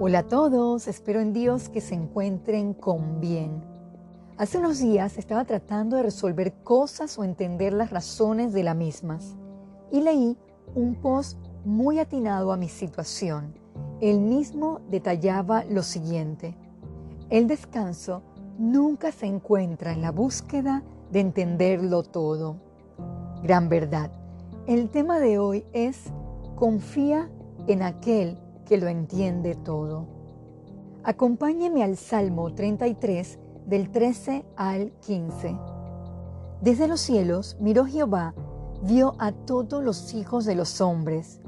Hola a todos, espero en Dios que se encuentren con bien. Hace unos días estaba tratando de resolver cosas o entender las razones de las mismas y leí un post muy atinado a mi situación. El mismo detallaba lo siguiente. El descanso nunca se encuentra en la búsqueda de entenderlo todo. Gran verdad. El tema de hoy es confía en aquel que lo entiende todo. Acompáñeme al Salmo 33 del 13 al 15. Desde los cielos miró Jehová, vio a todos los hijos de los hombres.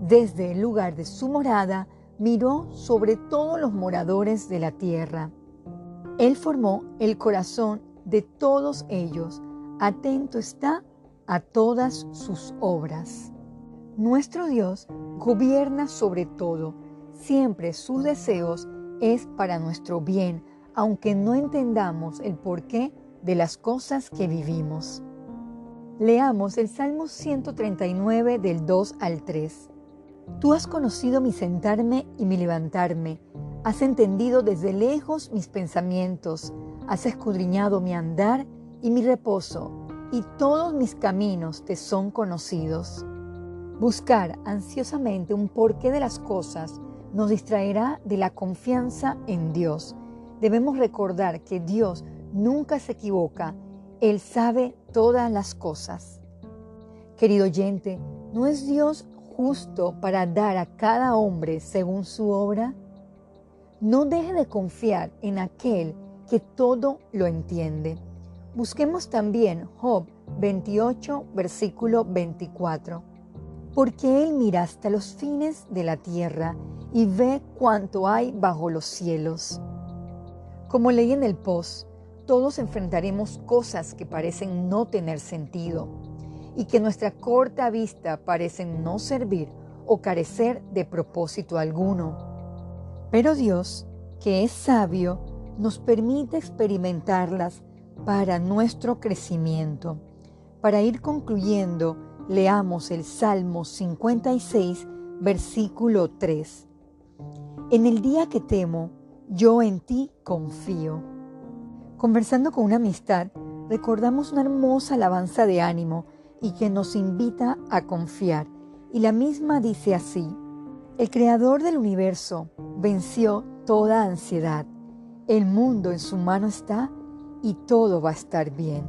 Desde el lugar de su morada miró sobre todos los moradores de la tierra. Él formó el corazón de todos ellos, atento está a todas sus obras. Nuestro Dios gobierna sobre todo. Siempre sus deseos es para nuestro bien, aunque no entendamos el porqué de las cosas que vivimos. Leamos el Salmo 139 del 2 al 3. Tú has conocido mi sentarme y mi levantarme, has entendido desde lejos mis pensamientos, has escudriñado mi andar y mi reposo, y todos mis caminos te son conocidos. Buscar ansiosamente un porqué de las cosas nos distraerá de la confianza en Dios. Debemos recordar que Dios nunca se equivoca, Él sabe todas las cosas. Querido oyente, ¿no es Dios justo para dar a cada hombre según su obra? No deje de confiar en aquel que todo lo entiende. Busquemos también Job 28, versículo 24 porque Él mira hasta los fines de la tierra y ve cuánto hay bajo los cielos. Como leí en el post, todos enfrentaremos cosas que parecen no tener sentido y que nuestra corta vista parecen no servir o carecer de propósito alguno. Pero Dios, que es sabio, nos permite experimentarlas para nuestro crecimiento. Para ir concluyendo, Leamos el Salmo 56, versículo 3. En el día que temo, yo en ti confío. Conversando con una amistad, recordamos una hermosa alabanza de ánimo y que nos invita a confiar. Y la misma dice así, el creador del universo venció toda ansiedad. El mundo en su mano está y todo va a estar bien.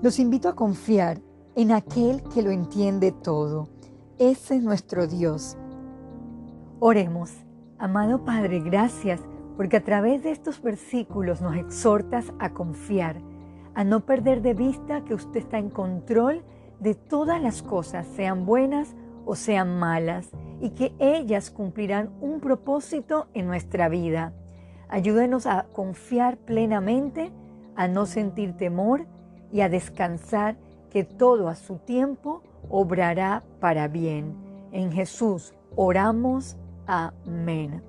Los invito a confiar en aquel que lo entiende todo. Ese es nuestro Dios. Oremos. Amado Padre, gracias porque a través de estos versículos nos exhortas a confiar, a no perder de vista que usted está en control de todas las cosas, sean buenas o sean malas, y que ellas cumplirán un propósito en nuestra vida. Ayúdenos a confiar plenamente, a no sentir temor y a descansar que todo a su tiempo obrará para bien. En Jesús oramos. Amén.